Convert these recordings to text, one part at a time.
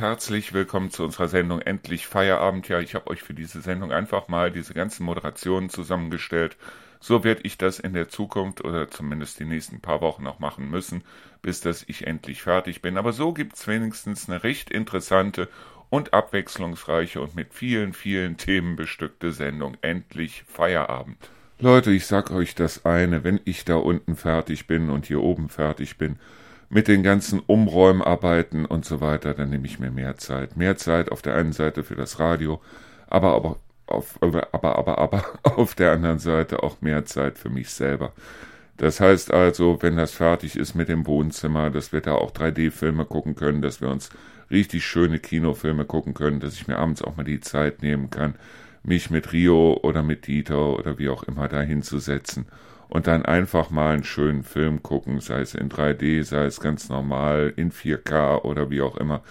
herzlich willkommen zu unserer Sendung Endlich Feierabend. Ja, ich habe euch für diese Sendung einfach mal diese ganzen Moderationen zusammengestellt. So werde ich das in der Zukunft oder zumindest die nächsten paar Wochen auch machen müssen, bis dass ich endlich fertig bin. Aber so gibt's wenigstens eine recht interessante und abwechslungsreiche und mit vielen, vielen Themen bestückte Sendung Endlich Feierabend. Leute, ich sag euch das eine, wenn ich da unten fertig bin und hier oben fertig bin, mit den ganzen Umräumarbeiten und so weiter, dann nehme ich mir mehr Zeit. Mehr Zeit auf der einen Seite für das Radio, aber aber auf, aber aber aber auf der anderen Seite auch mehr Zeit für mich selber. Das heißt also, wenn das fertig ist mit dem Wohnzimmer, dass wir da auch 3D-Filme gucken können, dass wir uns richtig schöne Kinofilme gucken können, dass ich mir abends auch mal die Zeit nehmen kann, mich mit Rio oder mit Dieter oder wie auch immer da hinzusetzen und dann einfach mal einen schönen Film gucken, sei es in 3D, sei es ganz normal in 4K oder wie auch immer.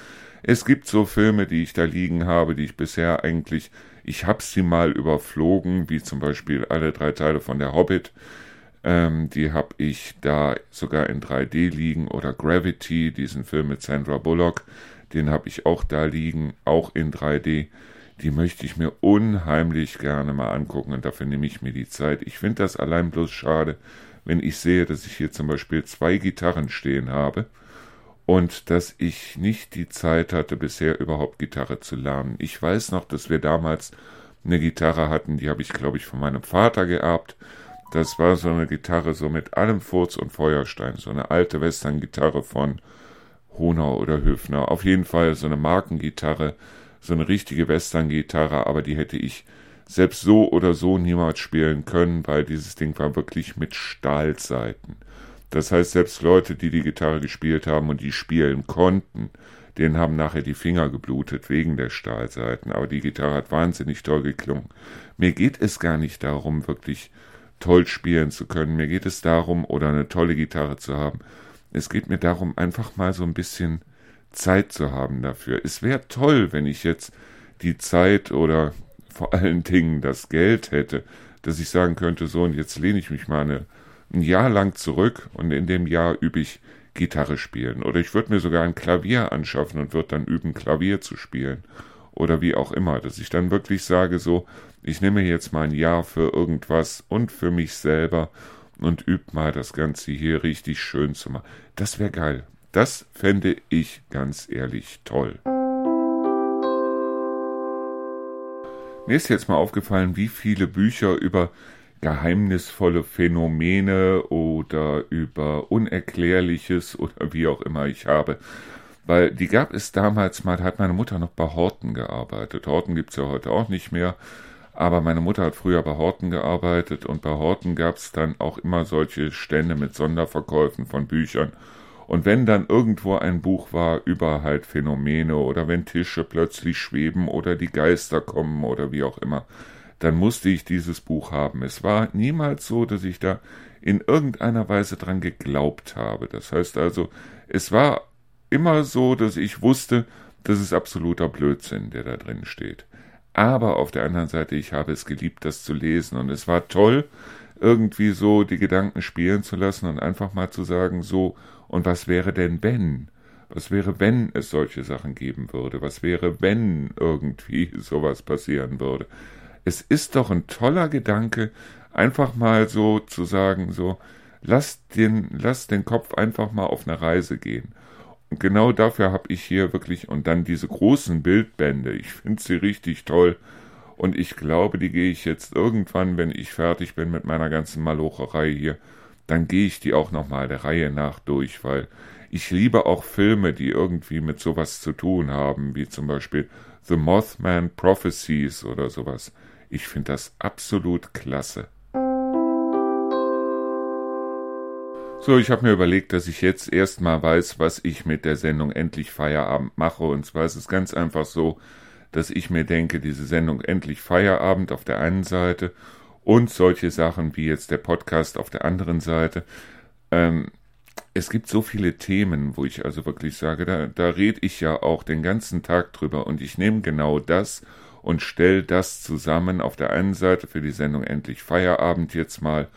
Es gibt so Filme, die ich da liegen habe, die ich bisher eigentlich, ich habe sie mal überflogen, wie zum Beispiel alle drei Teile von der Hobbit. Ähm, die habe ich da sogar in 3D liegen oder Gravity, diesen Film mit Sandra Bullock, den habe ich auch da liegen, auch in 3D die möchte ich mir unheimlich gerne mal angucken und dafür nehme ich mir die Zeit. Ich finde das allein bloß schade, wenn ich sehe, dass ich hier zum Beispiel zwei Gitarren stehen habe und dass ich nicht die Zeit hatte, bisher überhaupt Gitarre zu lernen. Ich weiß noch, dass wir damals eine Gitarre hatten, die habe ich, glaube ich, von meinem Vater geerbt. Das war so eine Gitarre so mit allem Furz und Feuerstein, so eine alte Western-Gitarre von Honau oder Höfner. Auf jeden Fall so eine Markengitarre, so eine richtige Western-Gitarre, aber die hätte ich selbst so oder so niemals spielen können, weil dieses Ding war wirklich mit Stahlseiten. Das heißt, selbst Leute, die die Gitarre gespielt haben und die spielen konnten, denen haben nachher die Finger geblutet wegen der Stahlseiten. Aber die Gitarre hat wahnsinnig toll geklungen. Mir geht es gar nicht darum, wirklich toll spielen zu können. Mir geht es darum, oder eine tolle Gitarre zu haben. Es geht mir darum, einfach mal so ein bisschen Zeit zu haben dafür. Es wäre toll, wenn ich jetzt die Zeit oder vor allen Dingen das Geld hätte, dass ich sagen könnte, so und jetzt lehne ich mich mal eine, ein Jahr lang zurück und in dem Jahr übe ich Gitarre spielen. Oder ich würde mir sogar ein Klavier anschaffen und würde dann üben, Klavier zu spielen. Oder wie auch immer, dass ich dann wirklich sage, so, ich nehme jetzt mal ein Jahr für irgendwas und für mich selber und übe mal das Ganze hier richtig schön zu machen. Das wäre geil. Das fände ich ganz ehrlich toll. Mir ist jetzt mal aufgefallen, wie viele Bücher über geheimnisvolle Phänomene oder über Unerklärliches oder wie auch immer ich habe. Weil die gab es damals mal, da hat meine Mutter noch bei Horten gearbeitet. Horten gibt es ja heute auch nicht mehr. Aber meine Mutter hat früher bei Horten gearbeitet und bei Horten gab es dann auch immer solche Stände mit Sonderverkäufen von Büchern. Und wenn dann irgendwo ein Buch war über halt Phänomene oder wenn Tische plötzlich schweben oder die Geister kommen oder wie auch immer, dann musste ich dieses Buch haben. Es war niemals so, dass ich da in irgendeiner Weise dran geglaubt habe. Das heißt also, es war immer so, dass ich wusste, das ist absoluter Blödsinn, der da drin steht. Aber auf der anderen Seite, ich habe es geliebt, das zu lesen und es war toll, irgendwie so die Gedanken spielen zu lassen und einfach mal zu sagen, so, und was wäre denn wenn? Was wäre, wenn es solche Sachen geben würde? Was wäre, wenn irgendwie sowas passieren würde? Es ist doch ein toller Gedanke, einfach mal so zu sagen, so, lass den, lass den Kopf einfach mal auf eine Reise gehen. Und genau dafür habe ich hier wirklich, und dann diese großen Bildbände, ich finde sie richtig toll, und ich glaube, die gehe ich jetzt irgendwann, wenn ich fertig bin mit meiner ganzen Malocherei hier, dann gehe ich die auch nochmal der Reihe nach durch, weil ich liebe auch Filme, die irgendwie mit sowas zu tun haben, wie zum Beispiel The Mothman Prophecies oder sowas. Ich finde das absolut klasse. So, ich habe mir überlegt, dass ich jetzt erstmal weiß, was ich mit der Sendung Endlich Feierabend mache. Und zwar ist es ganz einfach so, dass ich mir denke, diese Sendung endlich Feierabend auf der einen Seite und solche Sachen wie jetzt der Podcast auf der anderen Seite. Ähm, es gibt so viele Themen, wo ich also wirklich sage, da, da rede ich ja auch den ganzen Tag drüber und ich nehme genau das und stelle das zusammen auf der einen Seite für die Sendung endlich Feierabend jetzt mal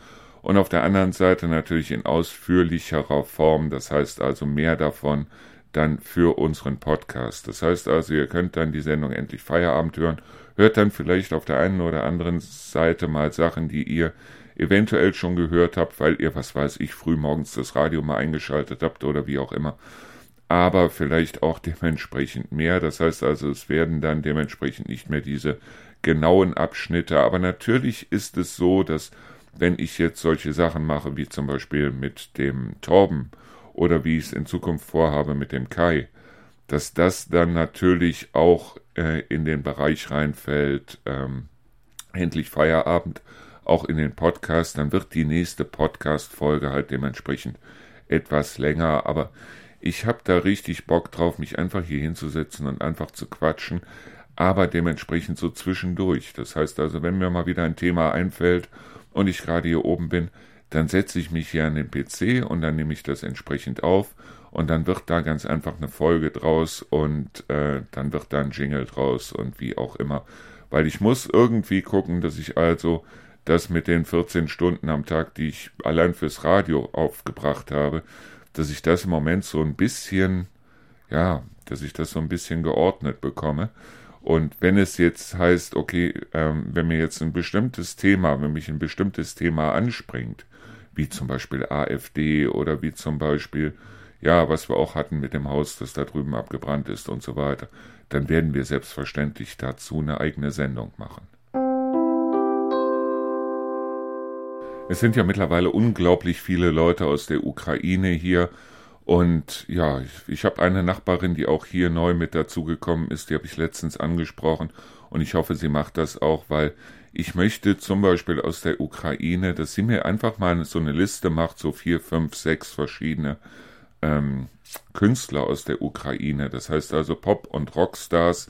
und auf der anderen Seite natürlich in ausführlicherer Form, das heißt also mehr davon dann für unseren Podcast. Das heißt also, ihr könnt dann die Sendung endlich Feierabend hören, hört dann vielleicht auf der einen oder anderen Seite mal Sachen, die ihr eventuell schon gehört habt, weil ihr, was weiß ich, früh morgens das Radio mal eingeschaltet habt oder wie auch immer. Aber vielleicht auch dementsprechend mehr. Das heißt also, es werden dann dementsprechend nicht mehr diese genauen Abschnitte. Aber natürlich ist es so, dass wenn ich jetzt solche Sachen mache, wie zum Beispiel mit dem Torben oder wie ich es in Zukunft vorhabe mit dem Kai, dass das dann natürlich auch äh, in den Bereich reinfällt, ähm, endlich Feierabend, auch in den Podcast, dann wird die nächste Podcast-Folge halt dementsprechend etwas länger, aber ich habe da richtig Bock drauf, mich einfach hier hinzusetzen und einfach zu quatschen, aber dementsprechend so zwischendurch. Das heißt also, wenn mir mal wieder ein Thema einfällt und ich gerade hier oben bin, dann setze ich mich hier an den PC und dann nehme ich das entsprechend auf und dann wird da ganz einfach eine Folge draus und äh, dann wird da ein Jingle draus und wie auch immer. Weil ich muss irgendwie gucken, dass ich also das mit den 14 Stunden am Tag, die ich allein fürs Radio aufgebracht habe, dass ich das im Moment so ein bisschen, ja, dass ich das so ein bisschen geordnet bekomme. Und wenn es jetzt heißt, okay, ähm, wenn mir jetzt ein bestimmtes Thema, wenn mich ein bestimmtes Thema anspringt, wie zum Beispiel AfD oder wie zum Beispiel, ja, was wir auch hatten mit dem Haus, das da drüben abgebrannt ist und so weiter, dann werden wir selbstverständlich dazu eine eigene Sendung machen. Es sind ja mittlerweile unglaublich viele Leute aus der Ukraine hier. Und ja, ich, ich habe eine Nachbarin, die auch hier neu mit dazugekommen ist, die habe ich letztens angesprochen. Und ich hoffe, sie macht das auch, weil ich möchte zum Beispiel aus der Ukraine, dass sie mir einfach mal so eine Liste macht, so vier, fünf, sechs verschiedene ähm, Künstler aus der Ukraine. Das heißt also Pop- und Rockstars.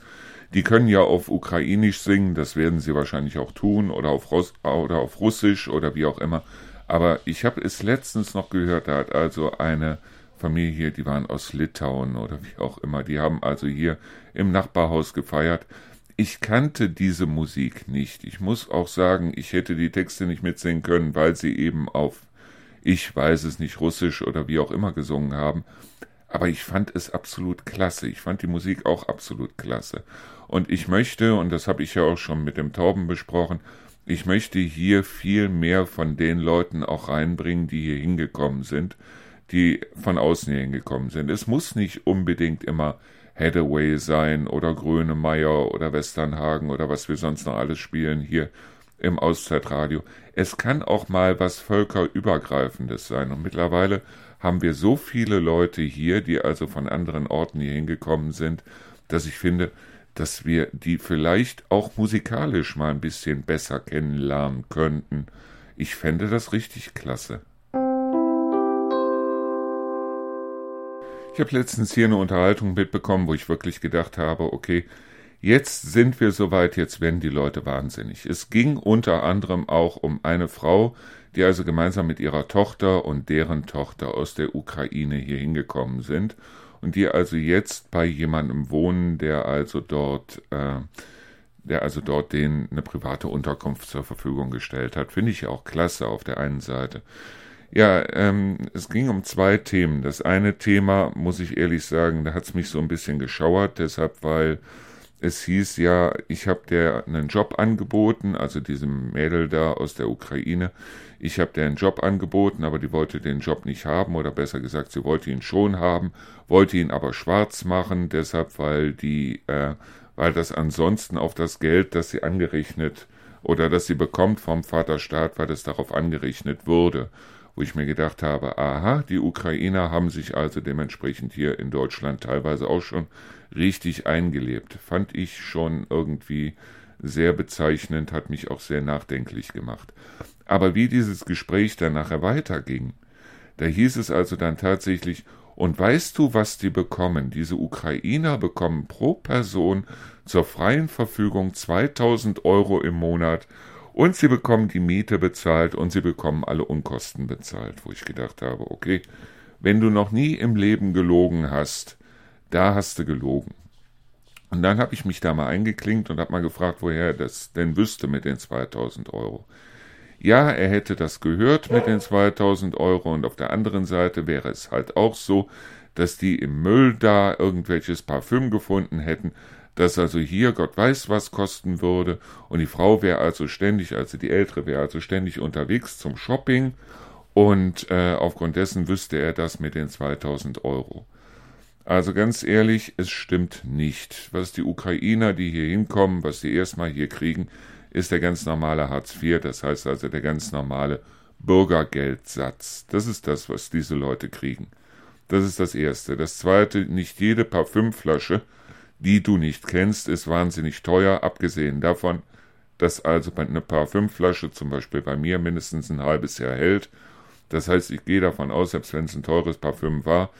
Die können ja auf Ukrainisch singen, das werden sie wahrscheinlich auch tun, oder auf, Russ oder auf Russisch oder wie auch immer. Aber ich habe es letztens noch gehört, da hat also eine Familie, die waren aus Litauen oder wie auch immer. Die haben also hier im Nachbarhaus gefeiert. Ich kannte diese Musik nicht. Ich muss auch sagen, ich hätte die Texte nicht mitsingen können, weil sie eben auf, ich weiß es nicht, Russisch oder wie auch immer gesungen haben. Aber ich fand es absolut klasse. Ich fand die Musik auch absolut klasse. Und ich möchte, und das habe ich ja auch schon mit dem Torben besprochen, ich möchte hier viel mehr von den Leuten auch reinbringen, die hier hingekommen sind die von außen hier hingekommen sind. Es muss nicht unbedingt immer Hathaway sein oder Grönemeyer oder Westernhagen oder was wir sonst noch alles spielen hier im Auszeitradio. Es kann auch mal was völkerübergreifendes sein. Und mittlerweile haben wir so viele Leute hier, die also von anderen Orten hier hingekommen sind, dass ich finde, dass wir die vielleicht auch musikalisch mal ein bisschen besser kennenlernen könnten. Ich fände das richtig klasse. Ich habe letztens hier eine Unterhaltung mitbekommen, wo ich wirklich gedacht habe, okay, jetzt sind wir soweit, jetzt werden die Leute wahnsinnig. Es ging unter anderem auch um eine Frau, die also gemeinsam mit ihrer Tochter und deren Tochter aus der Ukraine hier hingekommen sind und die also jetzt bei jemandem wohnen, der also dort, äh, der also dort denen eine private Unterkunft zur Verfügung gestellt hat. Finde ich auch klasse auf der einen Seite. Ja, ähm, es ging um zwei Themen. Das eine Thema, muss ich ehrlich sagen, da hat es mich so ein bisschen geschauert, deshalb, weil es hieß ja, ich habe der einen Job angeboten, also diesem Mädel da aus der Ukraine. Ich habe der einen Job angeboten, aber die wollte den Job nicht haben oder besser gesagt, sie wollte ihn schon haben, wollte ihn aber schwarz machen, deshalb, weil die, äh, weil das ansonsten auf das Geld, das sie angerechnet oder das sie bekommt vom Vaterstaat, weil das darauf angerechnet würde wo ich mir gedacht habe, aha, die Ukrainer haben sich also dementsprechend hier in Deutschland teilweise auch schon richtig eingelebt. Fand ich schon irgendwie sehr bezeichnend, hat mich auch sehr nachdenklich gemacht. Aber wie dieses Gespräch dann nachher weiterging, da hieß es also dann tatsächlich, und weißt du, was die bekommen? Diese Ukrainer bekommen pro Person zur freien Verfügung 2000 Euro im Monat und sie bekommen die Miete bezahlt und sie bekommen alle Unkosten bezahlt, wo ich gedacht habe, okay, wenn du noch nie im Leben gelogen hast, da hast du gelogen. Und dann habe ich mich da mal eingeklinkt und habe mal gefragt, woher er das denn wüsste mit den 2000 Euro. Ja, er hätte das gehört mit den 2000 Euro und auf der anderen Seite wäre es halt auch so, dass die im Müll da irgendwelches Parfüm gefunden hätten, das also hier Gott weiß was kosten würde und die Frau wäre also ständig, also die Ältere wäre also ständig unterwegs zum Shopping und äh, aufgrund dessen wüsste er das mit den 2000 Euro. Also ganz ehrlich, es stimmt nicht. Was die Ukrainer, die hier hinkommen, was sie erstmal hier kriegen, ist der ganz normale Hartz IV, das heißt also der ganz normale Bürgergeldsatz. Das ist das, was diese Leute kriegen. Das ist das Erste. Das Zweite, nicht jede Parfümflasche, die du nicht kennst, ist wahnsinnig teuer, abgesehen davon, dass also eine Parfümflasche zum Beispiel bei mir mindestens ein halbes Jahr hält. Das heißt, ich gehe davon aus, selbst wenn es ein teures Parfüm war,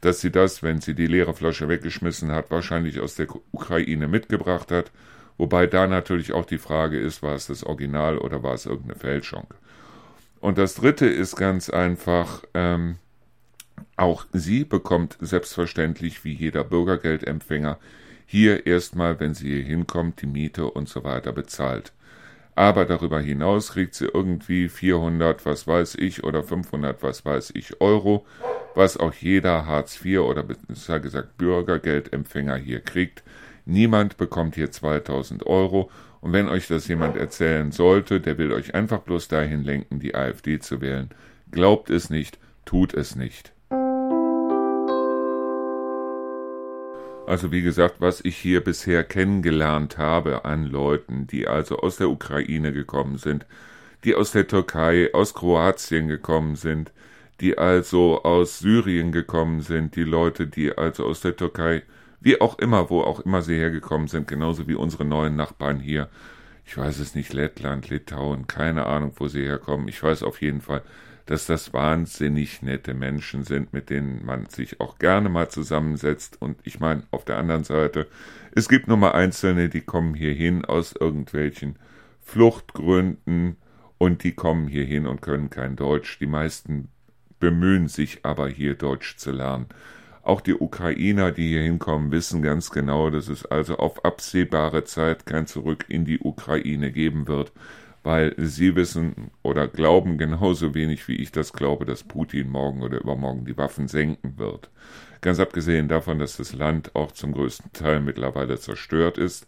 dass sie das, wenn sie die leere Flasche weggeschmissen hat, wahrscheinlich aus der Ukraine mitgebracht hat. Wobei da natürlich auch die Frage ist, war es das Original oder war es irgendeine Fälschung? Und das Dritte ist ganz einfach, ähm, auch sie bekommt selbstverständlich wie jeder Bürgergeldempfänger hier erstmal, wenn sie hier hinkommt, die Miete und so weiter bezahlt. Aber darüber hinaus kriegt sie irgendwie 400, was weiß ich, oder 500, was weiß ich, Euro, was auch jeder Hartz IV oder besser gesagt Bürgergeldempfänger hier kriegt. Niemand bekommt hier 2000 Euro. Und wenn euch das jemand erzählen sollte, der will euch einfach bloß dahin lenken, die AfD zu wählen. Glaubt es nicht, tut es nicht. Also wie gesagt, was ich hier bisher kennengelernt habe an Leuten, die also aus der Ukraine gekommen sind, die aus der Türkei, aus Kroatien gekommen sind, die also aus Syrien gekommen sind, die Leute, die also aus der Türkei, wie auch immer, wo auch immer sie hergekommen sind, genauso wie unsere neuen Nachbarn hier. Ich weiß es nicht, Lettland, Litauen, keine Ahnung, wo sie herkommen. Ich weiß auf jeden Fall, dass das wahnsinnig nette Menschen sind, mit denen man sich auch gerne mal zusammensetzt. Und ich meine, auf der anderen Seite, es gibt nur mal Einzelne, die kommen hierhin aus irgendwelchen Fluchtgründen und die kommen hierhin und können kein Deutsch. Die meisten bemühen sich aber hier Deutsch zu lernen. Auch die Ukrainer, die hier hinkommen, wissen ganz genau, dass es also auf absehbare Zeit kein Zurück in die Ukraine geben wird weil sie wissen oder glauben genauso wenig wie ich das glaube, dass Putin morgen oder übermorgen die Waffen senken wird. Ganz abgesehen davon, dass das Land auch zum größten Teil mittlerweile zerstört ist,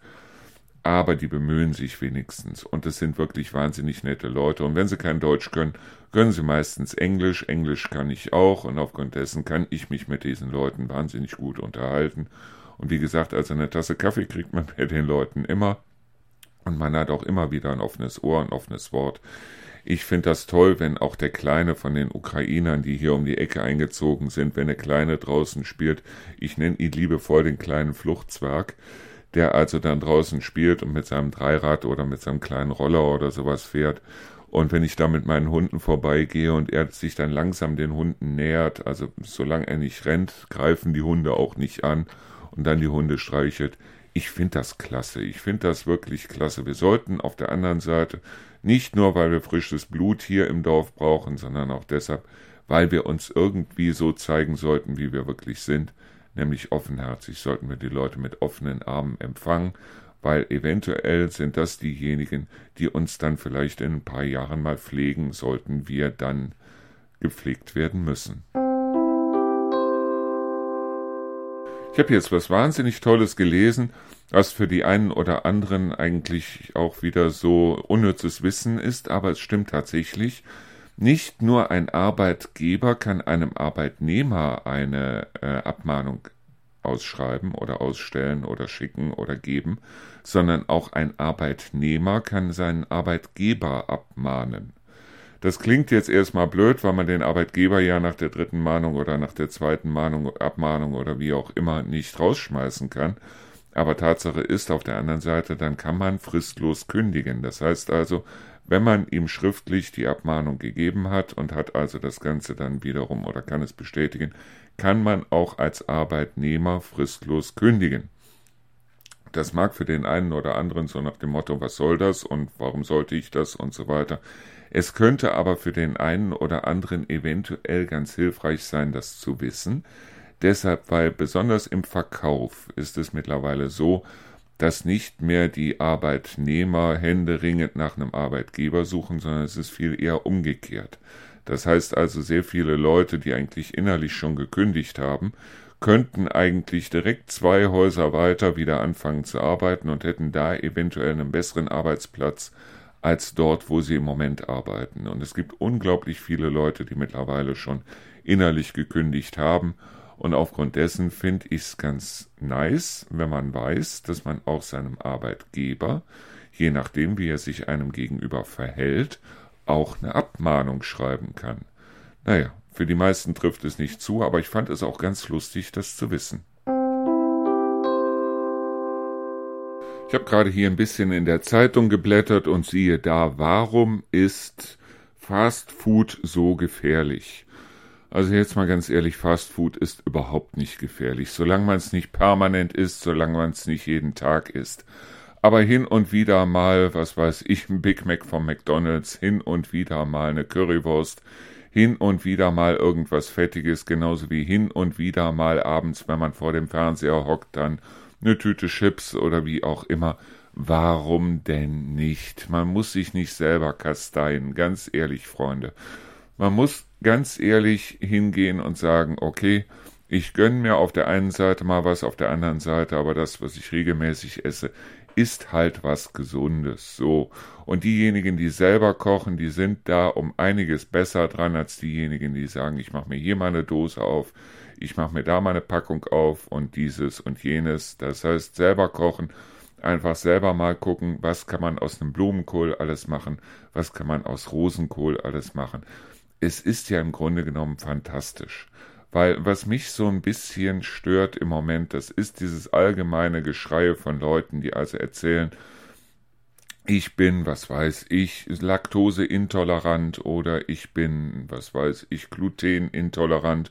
aber die bemühen sich wenigstens. Und es sind wirklich wahnsinnig nette Leute. Und wenn sie kein Deutsch können, können sie meistens Englisch, Englisch kann ich auch. Und aufgrund dessen kann ich mich mit diesen Leuten wahnsinnig gut unterhalten. Und wie gesagt, also eine Tasse Kaffee kriegt man bei den Leuten immer und man hat auch immer wieder ein offenes Ohr, ein offenes Wort. Ich finde das toll, wenn auch der Kleine von den Ukrainern, die hier um die Ecke eingezogen sind, wenn der Kleine draußen spielt, ich nenne ihn liebevoll den kleinen Fluchtzwerg, der also dann draußen spielt und mit seinem Dreirad oder mit seinem kleinen Roller oder sowas fährt. Und wenn ich da mit meinen Hunden vorbeigehe und er sich dann langsam den Hunden nähert, also solange er nicht rennt, greifen die Hunde auch nicht an und dann die Hunde streichelt, ich finde das klasse. Ich finde das wirklich klasse. Wir sollten auf der anderen Seite nicht nur, weil wir frisches Blut hier im Dorf brauchen, sondern auch deshalb, weil wir uns irgendwie so zeigen sollten, wie wir wirklich sind, nämlich offenherzig sollten wir die Leute mit offenen Armen empfangen, weil eventuell sind das diejenigen, die uns dann vielleicht in ein paar Jahren mal pflegen, sollten wir dann gepflegt werden müssen. Ich habe jetzt was wahnsinnig Tolles gelesen, was für die einen oder anderen eigentlich auch wieder so unnützes Wissen ist, aber es stimmt tatsächlich. Nicht nur ein Arbeitgeber kann einem Arbeitnehmer eine äh, Abmahnung ausschreiben oder ausstellen oder schicken oder geben, sondern auch ein Arbeitnehmer kann seinen Arbeitgeber abmahnen. Das klingt jetzt erstmal blöd, weil man den Arbeitgeber ja nach der dritten Mahnung oder nach der zweiten Mahnung, Abmahnung oder wie auch immer nicht rausschmeißen kann. Aber Tatsache ist auf der anderen Seite, dann kann man fristlos kündigen. Das heißt also, wenn man ihm schriftlich die Abmahnung gegeben hat und hat also das Ganze dann wiederum oder kann es bestätigen, kann man auch als Arbeitnehmer fristlos kündigen. Das mag für den einen oder anderen so nach dem Motto, was soll das und warum sollte ich das und so weiter es könnte aber für den einen oder anderen eventuell ganz hilfreich sein, das zu wissen. Deshalb, weil besonders im Verkauf ist es mittlerweile so, dass nicht mehr die Arbeitnehmer händeringend nach einem Arbeitgeber suchen, sondern es ist viel eher umgekehrt. Das heißt also, sehr viele Leute, die eigentlich innerlich schon gekündigt haben, könnten eigentlich direkt zwei Häuser weiter wieder anfangen zu arbeiten und hätten da eventuell einen besseren Arbeitsplatz als dort, wo sie im Moment arbeiten. Und es gibt unglaublich viele Leute, die mittlerweile schon innerlich gekündigt haben und aufgrund dessen finde ich es ganz nice, wenn man weiß, dass man auch seinem Arbeitgeber, je nachdem, wie er sich einem gegenüber verhält, auch eine Abmahnung schreiben kann. Naja, für die meisten trifft es nicht zu, aber ich fand es auch ganz lustig, das zu wissen. Ich habe gerade hier ein bisschen in der Zeitung geblättert und siehe da, warum ist Fast Food so gefährlich? Also jetzt mal ganz ehrlich, Fast Food ist überhaupt nicht gefährlich, solange man es nicht permanent isst, solange man es nicht jeden Tag isst. Aber hin und wieder mal, was weiß ich, ein Big Mac vom McDonald's, hin und wieder mal eine Currywurst, hin und wieder mal irgendwas Fettiges, genauso wie hin und wieder mal abends, wenn man vor dem Fernseher hockt, dann eine Tüte Chips oder wie auch immer. Warum denn nicht? Man muss sich nicht selber kasteien, ganz ehrlich, Freunde. Man muss ganz ehrlich hingehen und sagen, okay, ich gönne mir auf der einen Seite mal was, auf der anderen Seite, aber das, was ich regelmäßig esse, ist halt was Gesundes. So. Und diejenigen, die selber kochen, die sind da um einiges besser dran als diejenigen, die sagen, ich mache mir hier mal eine Dose auf, ich mache mir da mal eine Packung auf und dieses und jenes. Das heißt, selber kochen, einfach selber mal gucken, was kann man aus einem Blumenkohl alles machen, was kann man aus Rosenkohl alles machen es ist ja im Grunde genommen fantastisch. Weil was mich so ein bisschen stört im Moment, das ist dieses allgemeine Geschrei von Leuten, die also erzählen, ich bin, was weiß ich, laktoseintolerant oder ich bin, was weiß ich, glutenintolerant.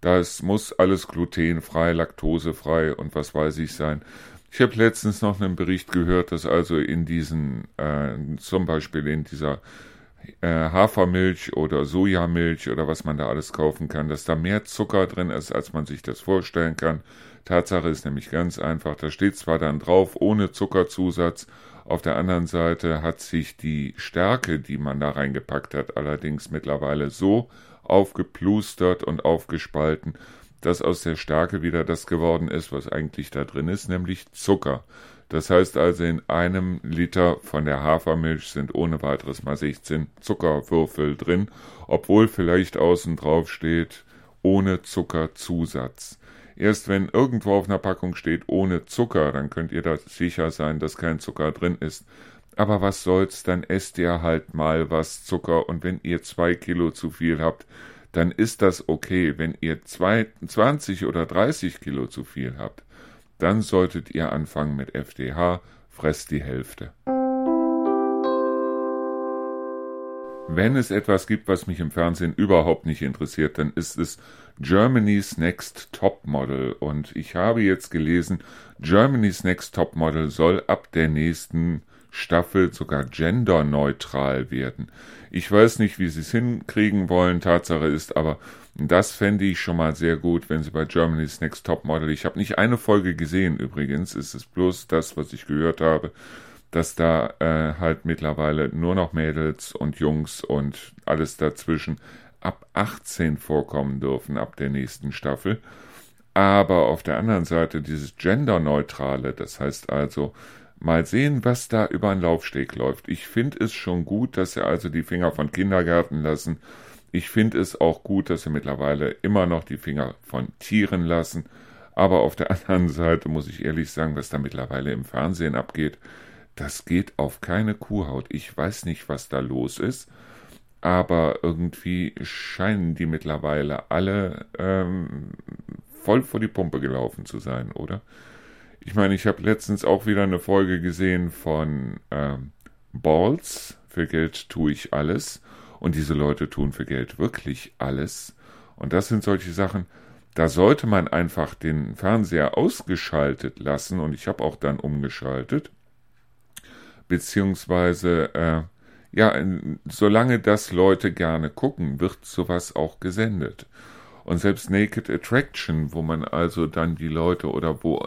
Das muss alles glutenfrei, laktosefrei und was weiß ich sein. Ich habe letztens noch einen Bericht gehört, dass also in diesen, äh, zum Beispiel in dieser äh, Hafermilch oder Sojamilch oder was man da alles kaufen kann, dass da mehr Zucker drin ist, als man sich das vorstellen kann. Tatsache ist nämlich ganz einfach, da steht zwar dann drauf, ohne Zuckerzusatz, auf der anderen Seite hat sich die Stärke, die man da reingepackt hat, allerdings mittlerweile so aufgeplustert und aufgespalten, dass aus der Stärke wieder das geworden ist, was eigentlich da drin ist, nämlich Zucker. Das heißt also, in einem Liter von der Hafermilch sind ohne weiteres mal 16 Zuckerwürfel drin, obwohl vielleicht außen drauf steht, ohne Zuckerzusatz. Erst wenn irgendwo auf einer Packung steht ohne Zucker, dann könnt ihr da sicher sein, dass kein Zucker drin ist. Aber was soll's, dann esst ihr halt mal was Zucker und wenn ihr zwei Kilo zu viel habt, dann ist das okay. Wenn ihr zwei, 20 oder 30 Kilo zu viel habt, dann solltet ihr anfangen mit FDH, fresst die Hälfte. Wenn es etwas gibt, was mich im Fernsehen überhaupt nicht interessiert, dann ist es Germany's Next Top Model. Und ich habe jetzt gelesen, Germany's Next Top Model soll ab der nächsten Staffel sogar genderneutral werden. Ich weiß nicht, wie sie es hinkriegen wollen. Tatsache ist aber, das fände ich schon mal sehr gut, wenn sie bei Germany's Next Top Model, ich habe nicht eine Folge gesehen übrigens, es ist bloß das, was ich gehört habe, dass da äh, halt mittlerweile nur noch Mädels und Jungs und alles dazwischen ab 18 vorkommen dürfen ab der nächsten Staffel. Aber auf der anderen Seite dieses Genderneutrale, das heißt also, Mal sehen, was da über den Laufsteg läuft. Ich finde es schon gut, dass sie also die Finger von Kindergärten lassen. Ich finde es auch gut, dass sie mittlerweile immer noch die Finger von Tieren lassen. Aber auf der anderen Seite muss ich ehrlich sagen, was da mittlerweile im Fernsehen abgeht, das geht auf keine Kuhhaut. Ich weiß nicht, was da los ist, aber irgendwie scheinen die mittlerweile alle ähm, voll vor die Pumpe gelaufen zu sein, oder? Ich meine, ich habe letztens auch wieder eine Folge gesehen von ähm, Balls. Für Geld tue ich alles. Und diese Leute tun für Geld wirklich alles. Und das sind solche Sachen, da sollte man einfach den Fernseher ausgeschaltet lassen. Und ich habe auch dann umgeschaltet. Beziehungsweise, äh, ja, solange das Leute gerne gucken, wird sowas auch gesendet. Und selbst Naked Attraction, wo man also dann die Leute oder wo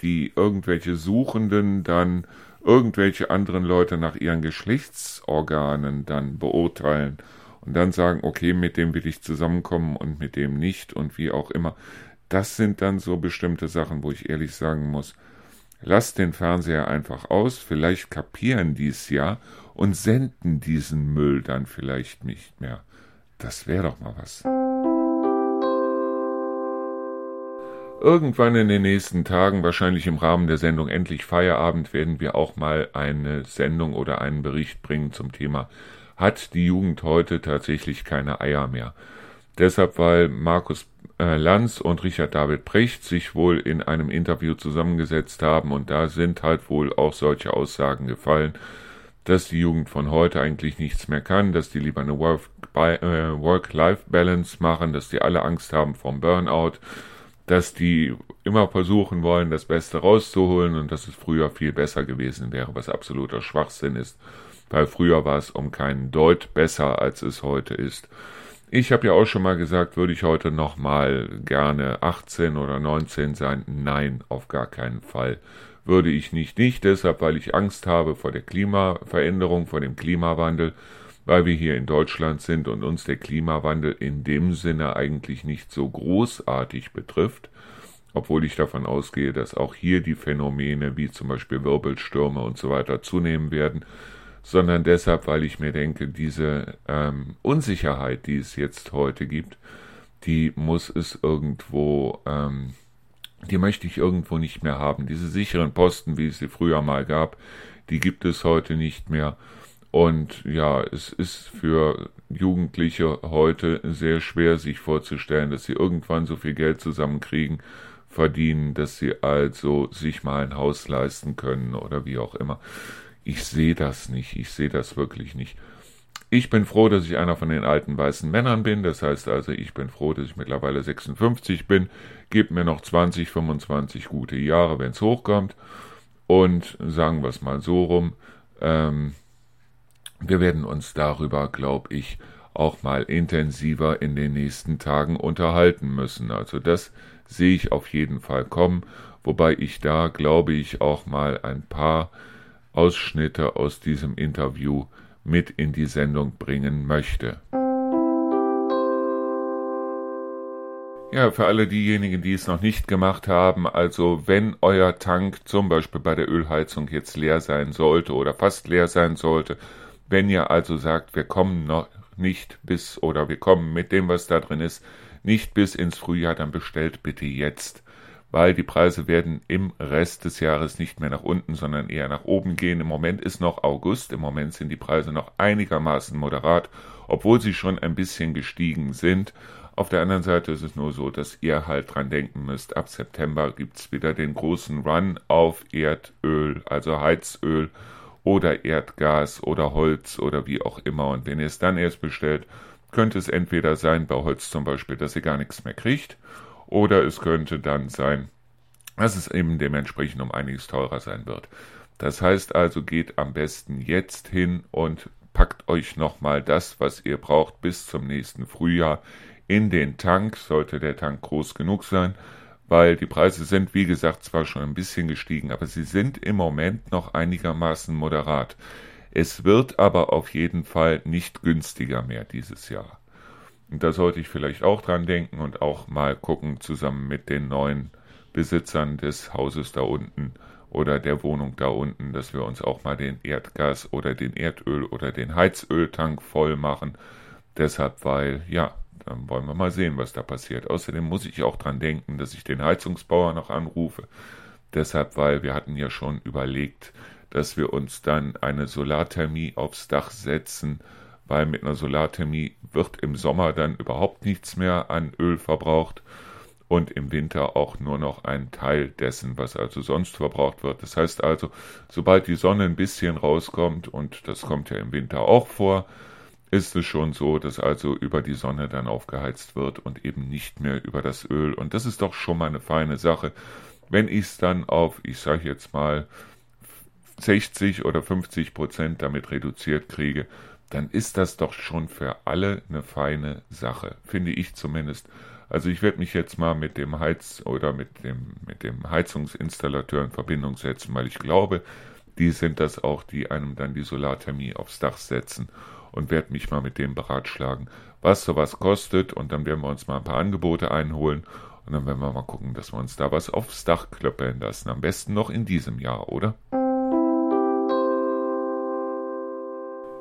die irgendwelche Suchenden dann irgendwelche anderen Leute nach ihren Geschlechtsorganen dann beurteilen und dann sagen, okay, mit dem will ich zusammenkommen und mit dem nicht und wie auch immer. Das sind dann so bestimmte Sachen, wo ich ehrlich sagen muss, lasst den Fernseher einfach aus, vielleicht kapieren dies ja und senden diesen Müll dann vielleicht nicht mehr. Das wäre doch mal was. Irgendwann in den nächsten Tagen, wahrscheinlich im Rahmen der Sendung Endlich Feierabend, werden wir auch mal eine Sendung oder einen Bericht bringen zum Thema Hat die Jugend heute tatsächlich keine Eier mehr? Deshalb, weil Markus äh, Lanz und Richard David Precht sich wohl in einem Interview zusammengesetzt haben und da sind halt wohl auch solche Aussagen gefallen, dass die Jugend von heute eigentlich nichts mehr kann, dass die lieber eine äh, Work-Life-Balance machen, dass die alle Angst haben vom Burnout, dass die immer versuchen wollen, das Beste rauszuholen und dass es früher viel besser gewesen wäre, was absoluter Schwachsinn ist, weil früher war es um keinen Deut besser, als es heute ist. Ich habe ja auch schon mal gesagt, würde ich heute noch mal gerne 18 oder 19 sein? Nein, auf gar keinen Fall. Würde ich nicht, nicht deshalb, weil ich Angst habe vor der Klimaveränderung, vor dem Klimawandel weil wir hier in Deutschland sind und uns der Klimawandel in dem Sinne eigentlich nicht so großartig betrifft, obwohl ich davon ausgehe, dass auch hier die Phänomene wie zum Beispiel Wirbelstürme und so weiter zunehmen werden, sondern deshalb, weil ich mir denke, diese ähm, Unsicherheit, die es jetzt heute gibt, die muss es irgendwo, ähm, die möchte ich irgendwo nicht mehr haben. Diese sicheren Posten, wie es sie früher mal gab, die gibt es heute nicht mehr. Und ja, es ist für Jugendliche heute sehr schwer, sich vorzustellen, dass sie irgendwann so viel Geld zusammenkriegen, verdienen, dass sie also sich mal ein Haus leisten können oder wie auch immer. Ich sehe das nicht, ich sehe das wirklich nicht. Ich bin froh, dass ich einer von den alten weißen Männern bin. Das heißt also, ich bin froh, dass ich mittlerweile 56 bin. Gebt mir noch 20, 25 gute Jahre, wenn es hochkommt. Und sagen wir es mal so rum, ähm, wir werden uns darüber, glaube ich, auch mal intensiver in den nächsten Tagen unterhalten müssen. Also das sehe ich auf jeden Fall kommen, wobei ich da, glaube ich, auch mal ein paar Ausschnitte aus diesem Interview mit in die Sendung bringen möchte. Ja, für alle diejenigen, die es noch nicht gemacht haben, also wenn euer Tank zum Beispiel bei der Ölheizung jetzt leer sein sollte oder fast leer sein sollte, wenn ihr also sagt, wir kommen noch nicht bis oder wir kommen mit dem, was da drin ist, nicht bis ins Frühjahr, dann bestellt bitte jetzt, weil die Preise werden im Rest des Jahres nicht mehr nach unten, sondern eher nach oben gehen. Im Moment ist noch August, im Moment sind die Preise noch einigermaßen moderat, obwohl sie schon ein bisschen gestiegen sind. Auf der anderen Seite ist es nur so, dass ihr halt dran denken müsst, ab September gibt's wieder den großen Run auf Erdöl, also Heizöl oder Erdgas oder Holz oder wie auch immer. Und wenn ihr es dann erst bestellt, könnte es entweder sein, bei Holz zum Beispiel, dass ihr gar nichts mehr kriegt, oder es könnte dann sein, dass es eben dementsprechend um einiges teurer sein wird. Das heißt also, geht am besten jetzt hin und packt euch nochmal das, was ihr braucht, bis zum nächsten Frühjahr in den Tank, sollte der Tank groß genug sein, weil die Preise sind, wie gesagt, zwar schon ein bisschen gestiegen, aber sie sind im Moment noch einigermaßen moderat. Es wird aber auf jeden Fall nicht günstiger mehr dieses Jahr. Und da sollte ich vielleicht auch dran denken und auch mal gucken, zusammen mit den neuen Besitzern des Hauses da unten oder der Wohnung da unten, dass wir uns auch mal den Erdgas oder den Erdöl oder den Heizöltank voll machen. Deshalb, weil, ja, dann wollen wir mal sehen, was da passiert. Außerdem muss ich auch dran denken, dass ich den Heizungsbauer noch anrufe. Deshalb, weil wir hatten ja schon überlegt, dass wir uns dann eine Solarthermie aufs Dach setzen, weil mit einer Solarthermie wird im Sommer dann überhaupt nichts mehr an Öl verbraucht und im Winter auch nur noch ein Teil dessen, was also sonst verbraucht wird. Das heißt also, sobald die Sonne ein bisschen rauskommt, und das kommt ja im Winter auch vor, ist es schon so, dass also über die Sonne dann aufgeheizt wird und eben nicht mehr über das Öl. Und das ist doch schon mal eine feine Sache. Wenn ich es dann auf, ich sage jetzt mal, 60 oder 50 Prozent damit reduziert kriege, dann ist das doch schon für alle eine feine Sache, finde ich zumindest. Also ich werde mich jetzt mal mit dem Heiz oder mit dem mit dem Heizungsinstallateur in Verbindung setzen, weil ich glaube, die sind das auch, die einem dann die Solarthermie aufs Dach setzen und werde mich mal mit dem beratschlagen, was sowas kostet und dann werden wir uns mal ein paar Angebote einholen und dann werden wir mal gucken, dass wir uns da was aufs Dach klöppeln lassen. Am besten noch in diesem Jahr, oder?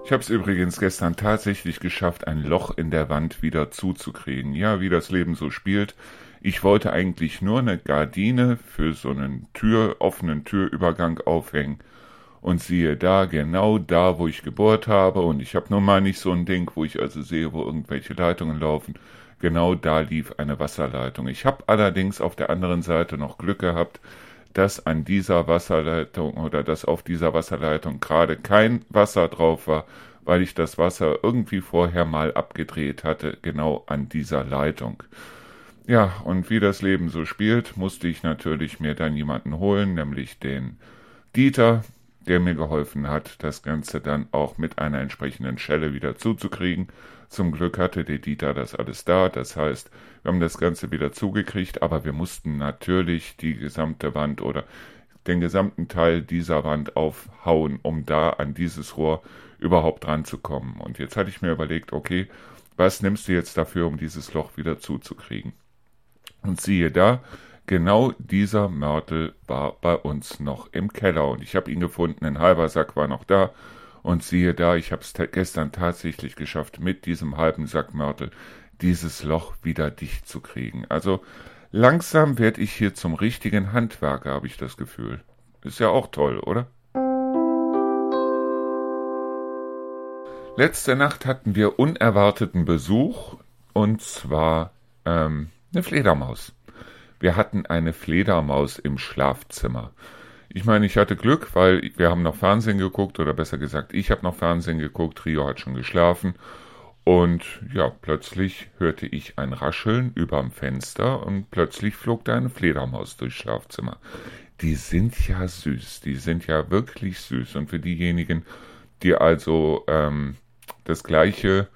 Ich habe es übrigens gestern tatsächlich geschafft, ein Loch in der Wand wieder zuzukriegen. Ja, wie das Leben so spielt. Ich wollte eigentlich nur eine Gardine für so einen Tür, offenen Türübergang aufhängen. Und siehe da, genau da, wo ich gebohrt habe, und ich habe nun mal nicht so ein Ding, wo ich also sehe, wo irgendwelche Leitungen laufen, genau da lief eine Wasserleitung. Ich habe allerdings auf der anderen Seite noch Glück gehabt, dass an dieser Wasserleitung oder dass auf dieser Wasserleitung gerade kein Wasser drauf war, weil ich das Wasser irgendwie vorher mal abgedreht hatte, genau an dieser Leitung. Ja, und wie das Leben so spielt, musste ich natürlich mir dann jemanden holen, nämlich den Dieter, der mir geholfen hat, das Ganze dann auch mit einer entsprechenden Schelle wieder zuzukriegen. Zum Glück hatte der Dieter das alles da, das heißt, wir haben das Ganze wieder zugekriegt, aber wir mussten natürlich die gesamte Wand oder den gesamten Teil dieser Wand aufhauen, um da an dieses Rohr überhaupt ranzukommen. Und jetzt hatte ich mir überlegt, okay, was nimmst du jetzt dafür, um dieses Loch wieder zuzukriegen? Und siehe da, Genau dieser Mörtel war bei uns noch im Keller und ich habe ihn gefunden, ein halber Sack war noch da und siehe da, ich habe es gestern tatsächlich geschafft, mit diesem halben Sack Mörtel dieses Loch wieder dicht zu kriegen. Also langsam werde ich hier zum richtigen Handwerker, habe ich das Gefühl. Ist ja auch toll, oder? Letzte Nacht hatten wir unerwarteten Besuch und zwar ähm, eine Fledermaus. Wir hatten eine Fledermaus im Schlafzimmer. Ich meine, ich hatte Glück, weil wir haben noch Fernsehen geguckt, oder besser gesagt, ich habe noch Fernsehen geguckt, Rio hat schon geschlafen. Und ja, plötzlich hörte ich ein Rascheln überm Fenster und plötzlich flog da eine Fledermaus durchs Schlafzimmer. Die sind ja süß, die sind ja wirklich süß. Und für diejenigen, die also ähm, das gleiche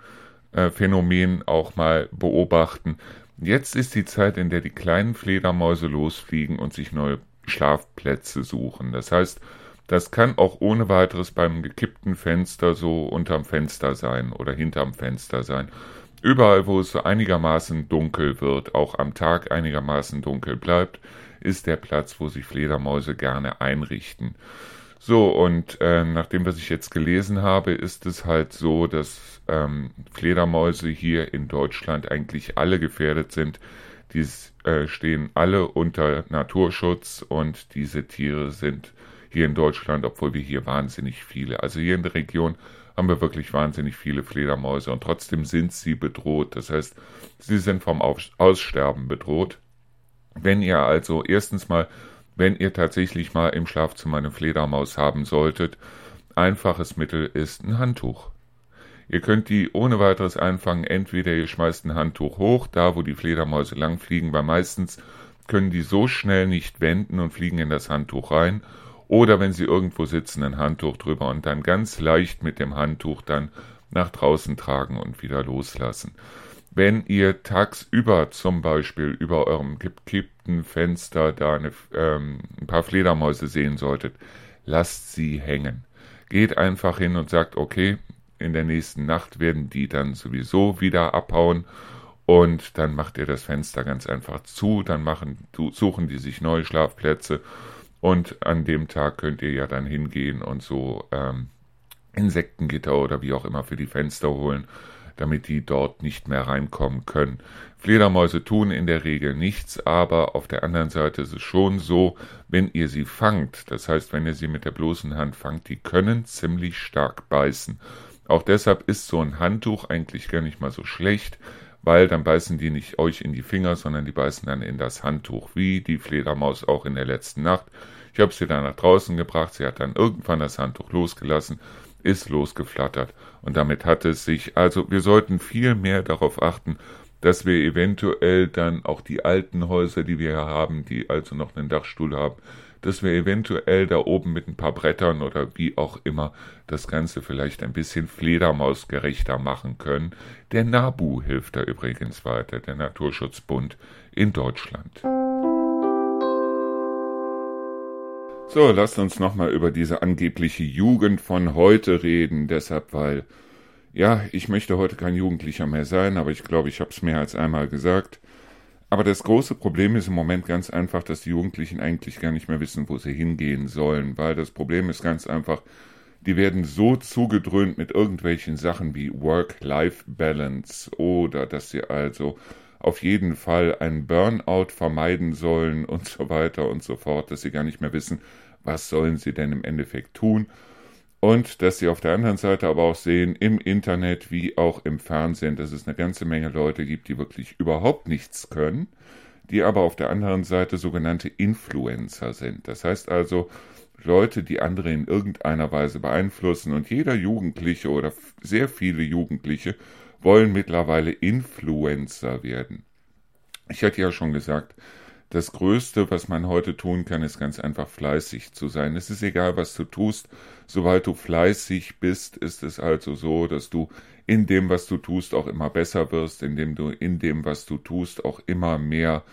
äh, Phänomen auch mal beobachten, Jetzt ist die Zeit, in der die kleinen Fledermäuse losfliegen und sich neue Schlafplätze suchen. Das heißt, das kann auch ohne weiteres beim gekippten Fenster so unterm Fenster sein oder hinterm Fenster sein. Überall, wo es so einigermaßen dunkel wird, auch am Tag einigermaßen dunkel bleibt, ist der Platz, wo sich Fledermäuse gerne einrichten. So, und äh, nach dem, was ich jetzt gelesen habe, ist es halt so, dass ähm, Fledermäuse hier in Deutschland eigentlich alle gefährdet sind. Die äh, stehen alle unter Naturschutz und diese Tiere sind hier in Deutschland, obwohl wir hier wahnsinnig viele, also hier in der Region haben wir wirklich wahnsinnig viele Fledermäuse und trotzdem sind sie bedroht. Das heißt, sie sind vom Aussterben bedroht. Wenn ihr also erstens mal wenn ihr tatsächlich mal im Schlafzimmer eine Fledermaus haben solltet, einfaches Mittel ist ein Handtuch. Ihr könnt die ohne weiteres einfangen, entweder ihr schmeißt ein Handtuch hoch, da wo die Fledermäuse langfliegen, weil meistens können die so schnell nicht wenden und fliegen in das Handtuch rein, oder wenn sie irgendwo sitzen, ein Handtuch drüber und dann ganz leicht mit dem Handtuch dann nach draußen tragen und wieder loslassen. Wenn ihr tagsüber zum Beispiel über eurem gekippten Fenster da eine, ähm, ein paar Fledermäuse sehen solltet, lasst sie hängen. Geht einfach hin und sagt, okay, in der nächsten Nacht werden die dann sowieso wieder abhauen und dann macht ihr das Fenster ganz einfach zu, dann machen, suchen die sich neue Schlafplätze und an dem Tag könnt ihr ja dann hingehen und so ähm, Insektengitter oder wie auch immer für die Fenster holen damit die dort nicht mehr reinkommen können. Fledermäuse tun in der Regel nichts, aber auf der anderen Seite ist es schon so, wenn ihr sie fangt, das heißt, wenn ihr sie mit der bloßen Hand fangt, die können ziemlich stark beißen. Auch deshalb ist so ein Handtuch eigentlich gar nicht mal so schlecht, weil dann beißen die nicht euch in die Finger, sondern die beißen dann in das Handtuch, wie die Fledermaus auch in der letzten Nacht. Ich habe sie dann nach draußen gebracht, sie hat dann irgendwann das Handtuch losgelassen ist losgeflattert. Und damit hat es sich, also wir sollten viel mehr darauf achten, dass wir eventuell dann auch die alten Häuser, die wir haben, die also noch einen Dachstuhl haben, dass wir eventuell da oben mit ein paar Brettern oder wie auch immer das Ganze vielleicht ein bisschen fledermausgerechter machen können. Der NABU hilft da übrigens weiter, der Naturschutzbund in Deutschland. So, lasst uns nochmal über diese angebliche Jugend von heute reden, deshalb, weil, ja, ich möchte heute kein Jugendlicher mehr sein, aber ich glaube, ich habe es mehr als einmal gesagt. Aber das große Problem ist im Moment ganz einfach, dass die Jugendlichen eigentlich gar nicht mehr wissen, wo sie hingehen sollen, weil das Problem ist ganz einfach, die werden so zugedröhnt mit irgendwelchen Sachen wie Work-Life-Balance oder dass sie also auf jeden Fall einen Burnout vermeiden sollen und so weiter und so fort, dass sie gar nicht mehr wissen, was sollen sie denn im Endeffekt tun. Und dass sie auf der anderen Seite aber auch sehen, im Internet wie auch im Fernsehen, dass es eine ganze Menge Leute gibt, die wirklich überhaupt nichts können, die aber auf der anderen Seite sogenannte Influencer sind. Das heißt also Leute, die andere in irgendeiner Weise beeinflussen. Und jeder Jugendliche oder sehr viele Jugendliche wollen mittlerweile Influencer werden. Ich hatte ja schon gesagt, das Größte, was man heute tun kann, ist ganz einfach fleißig zu sein. Es ist egal, was du tust. Sobald du fleißig bist, ist es also so, dass du in dem, was du tust, auch immer besser wirst, indem du in dem, was du tust, auch immer mehr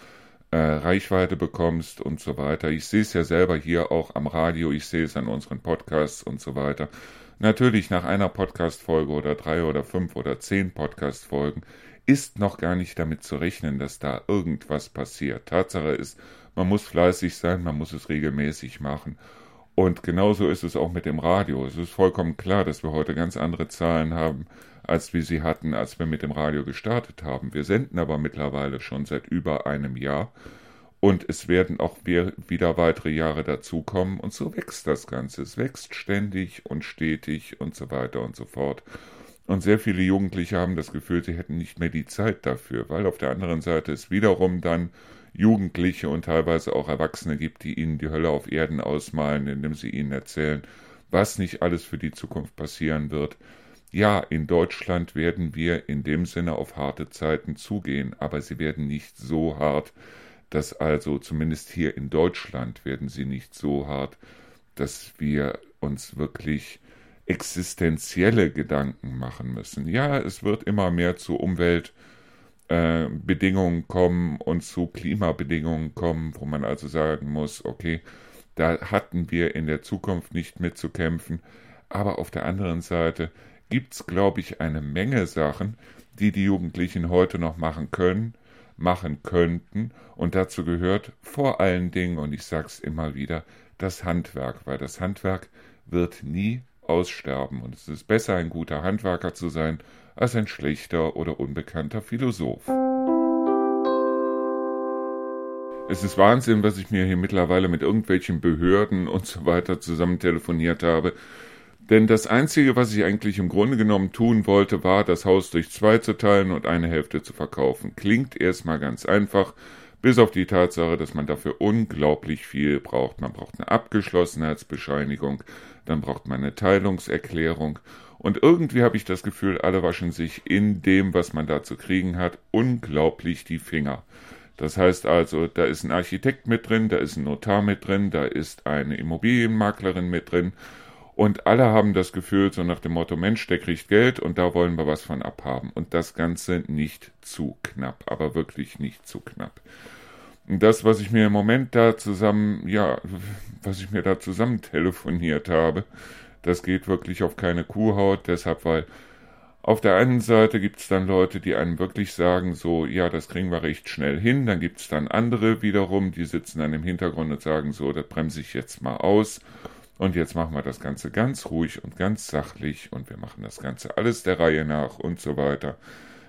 äh, Reichweite bekommst und so weiter. Ich sehe es ja selber hier auch am Radio, ich sehe es an unseren Podcasts und so weiter. Natürlich nach einer Podcast-Folge oder drei oder fünf oder zehn Podcast-Folgen ist noch gar nicht damit zu rechnen, dass da irgendwas passiert. Tatsache ist, man muss fleißig sein, man muss es regelmäßig machen. Und genauso ist es auch mit dem Radio. Es ist vollkommen klar, dass wir heute ganz andere Zahlen haben, als wir sie hatten, als wir mit dem Radio gestartet haben. Wir senden aber mittlerweile schon seit über einem Jahr und es werden auch wieder weitere Jahre dazukommen und so wächst das Ganze. Es wächst ständig und stetig und so weiter und so fort. Und sehr viele Jugendliche haben das Gefühl, sie hätten nicht mehr die Zeit dafür, weil auf der anderen Seite es wiederum dann Jugendliche und teilweise auch Erwachsene gibt, die ihnen die Hölle auf Erden ausmalen, indem sie ihnen erzählen, was nicht alles für die Zukunft passieren wird. Ja, in Deutschland werden wir in dem Sinne auf harte Zeiten zugehen, aber sie werden nicht so hart, dass also zumindest hier in Deutschland werden sie nicht so hart, dass wir uns wirklich existenzielle Gedanken machen müssen. Ja, es wird immer mehr zu Umweltbedingungen äh, kommen und zu Klimabedingungen kommen, wo man also sagen muss, okay, da hatten wir in der Zukunft nicht mit zu kämpfen. Aber auf der anderen Seite gibt es, glaube ich, eine Menge Sachen, die die Jugendlichen heute noch machen können, machen könnten. Und dazu gehört vor allen Dingen, und ich sage es immer wieder, das Handwerk, weil das Handwerk wird nie aussterben. Und es ist besser, ein guter Handwerker zu sein, als ein schlechter oder unbekannter Philosoph. Es ist Wahnsinn, was ich mir hier mittlerweile mit irgendwelchen Behörden und so weiter zusammen telefoniert habe. Denn das Einzige, was ich eigentlich im Grunde genommen tun wollte, war, das Haus durch zwei zu teilen und eine Hälfte zu verkaufen. Klingt erstmal ganz einfach, bis auf die Tatsache, dass man dafür unglaublich viel braucht. Man braucht eine Abgeschlossenheitsbescheinigung, dann braucht man eine Teilungserklärung. Und irgendwie habe ich das Gefühl, alle waschen sich in dem, was man da zu kriegen hat, unglaublich die Finger. Das heißt also, da ist ein Architekt mit drin, da ist ein Notar mit drin, da ist eine Immobilienmaklerin mit drin und alle haben das Gefühl, so nach dem Motto, Mensch, der kriegt Geld und da wollen wir was von abhaben. Und das Ganze nicht zu knapp, aber wirklich nicht zu knapp. Und das, was ich mir im Moment da zusammen, ja, was ich mir da zusammen telefoniert habe, das geht wirklich auf keine Kuhhaut, deshalb, weil auf der einen Seite gibt es dann Leute, die einem wirklich sagen, so, ja, das kriegen wir recht schnell hin. Dann gibt es dann andere wiederum, die sitzen dann im Hintergrund und sagen, so, das bremse ich jetzt mal aus. Und jetzt machen wir das Ganze ganz ruhig und ganz sachlich und wir machen das Ganze alles der Reihe nach und so weiter.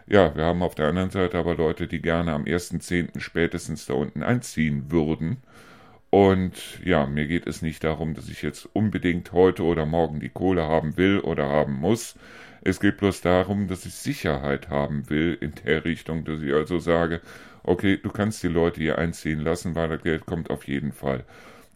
Ja, wir haben auf der anderen Seite aber Leute, die gerne am 1.10. spätestens da unten einziehen würden. Und ja, mir geht es nicht darum, dass ich jetzt unbedingt heute oder morgen die Kohle haben will oder haben muss. Es geht bloß darum, dass ich Sicherheit haben will in der Richtung, dass ich also sage, okay, du kannst die Leute hier einziehen lassen, weil das Geld kommt auf jeden Fall.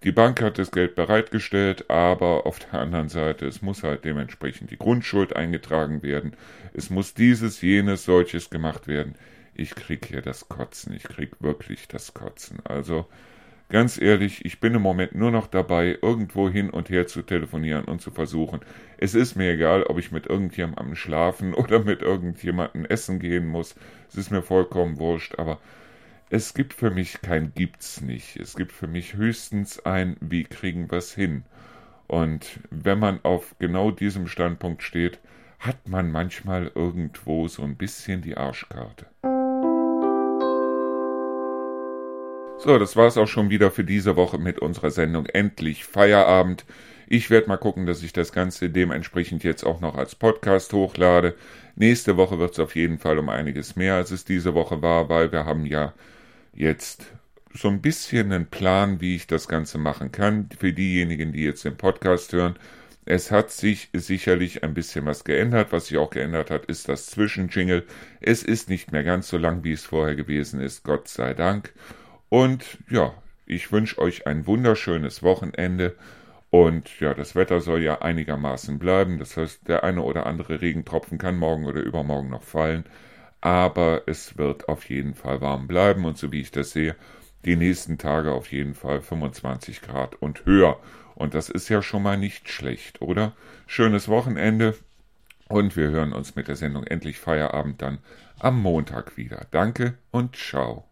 Die Bank hat das Geld bereitgestellt, aber auf der anderen Seite, es muss halt dementsprechend die Grundschuld eingetragen werden. Es muss dieses, jenes, solches gemacht werden. Ich krieg hier das Kotzen. Ich krieg wirklich das Kotzen. Also Ganz ehrlich, ich bin im Moment nur noch dabei, irgendwo hin und her zu telefonieren und zu versuchen. Es ist mir egal, ob ich mit irgendjemandem Schlafen oder mit irgendjemandem essen gehen muss. Es ist mir vollkommen wurscht, aber es gibt für mich kein Gibt's nicht. Es gibt für mich höchstens ein Wie kriegen wir's hin. Und wenn man auf genau diesem Standpunkt steht, hat man manchmal irgendwo so ein bisschen die Arschkarte. So, das war's auch schon wieder für diese Woche mit unserer Sendung Endlich Feierabend. Ich werde mal gucken, dass ich das Ganze dementsprechend jetzt auch noch als Podcast hochlade. Nächste Woche wird es auf jeden Fall um einiges mehr, als es diese Woche war, weil wir haben ja jetzt so ein bisschen einen Plan, wie ich das Ganze machen kann. Für diejenigen, die jetzt den Podcast hören, es hat sich sicherlich ein bisschen was geändert. Was sich auch geändert hat, ist das Zwischenjingle. Es ist nicht mehr ganz so lang, wie es vorher gewesen ist, Gott sei Dank. Und ja, ich wünsche euch ein wunderschönes Wochenende. Und ja, das Wetter soll ja einigermaßen bleiben. Das heißt, der eine oder andere Regentropfen kann morgen oder übermorgen noch fallen. Aber es wird auf jeden Fall warm bleiben. Und so wie ich das sehe, die nächsten Tage auf jeden Fall 25 Grad und höher. Und das ist ja schon mal nicht schlecht, oder? Schönes Wochenende. Und wir hören uns mit der Sendung Endlich Feierabend dann am Montag wieder. Danke und ciao.